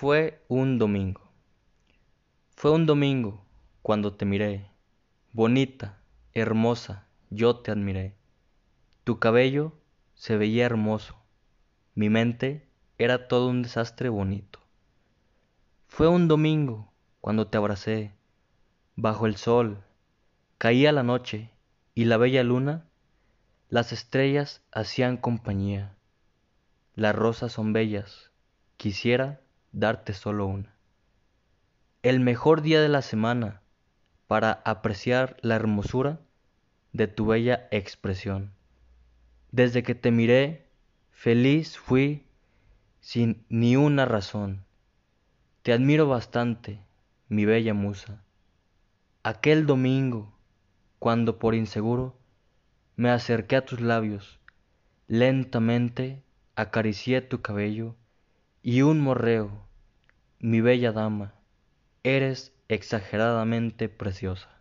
Fue un domingo. Fue un domingo cuando te miré, bonita, hermosa, yo te admiré. Tu cabello se veía hermoso, mi mente era todo un desastre bonito. Fue un domingo cuando te abracé, bajo el sol, caía la noche y la bella luna, las estrellas hacían compañía. Las rosas son bellas, quisiera darte solo una. El mejor día de la semana para apreciar la hermosura de tu bella expresión. Desde que te miré, feliz fui sin ni una razón. Te admiro bastante, mi bella musa. Aquel domingo, cuando por inseguro me acerqué a tus labios, lentamente acaricié tu cabello y un morreo, mi bella dama, eres exageradamente preciosa.